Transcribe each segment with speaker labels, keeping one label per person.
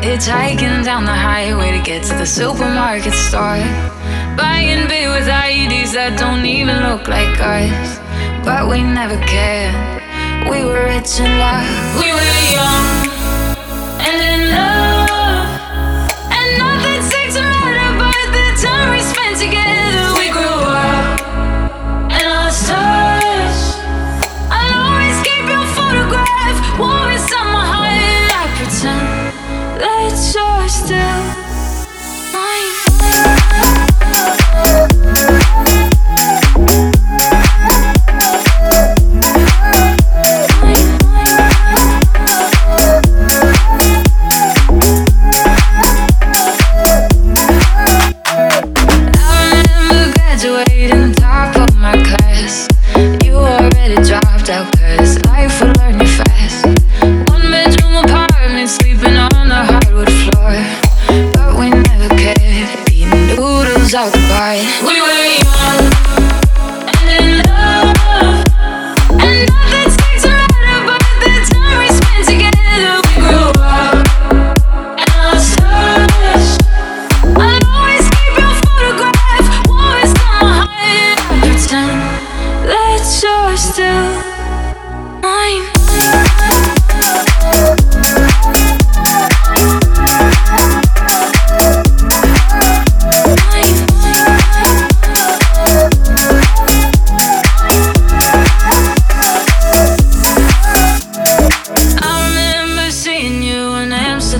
Speaker 1: Hitchhiking down the highway to get to the supermarket store. Buying beer with IDs that don't even look like us. But we never cared. We were rich in love. We were young still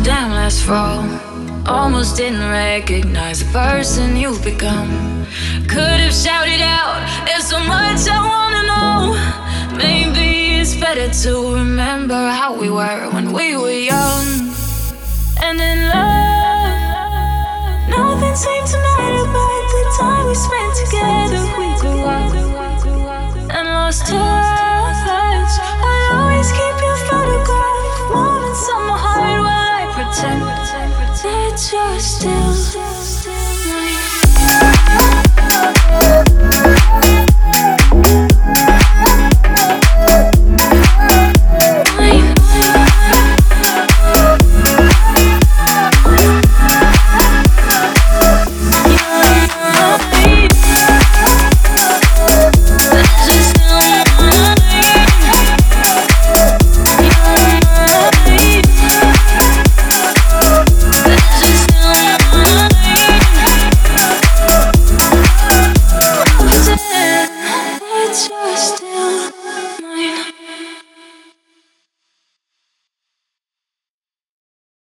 Speaker 1: Amsterdam last fall. Almost didn't recognize the person you've become. Could have shouted out, there's so much I wanna know. Maybe it's better to remember how we were when we were young and in love. Nothing seemed to matter but the time we spent together.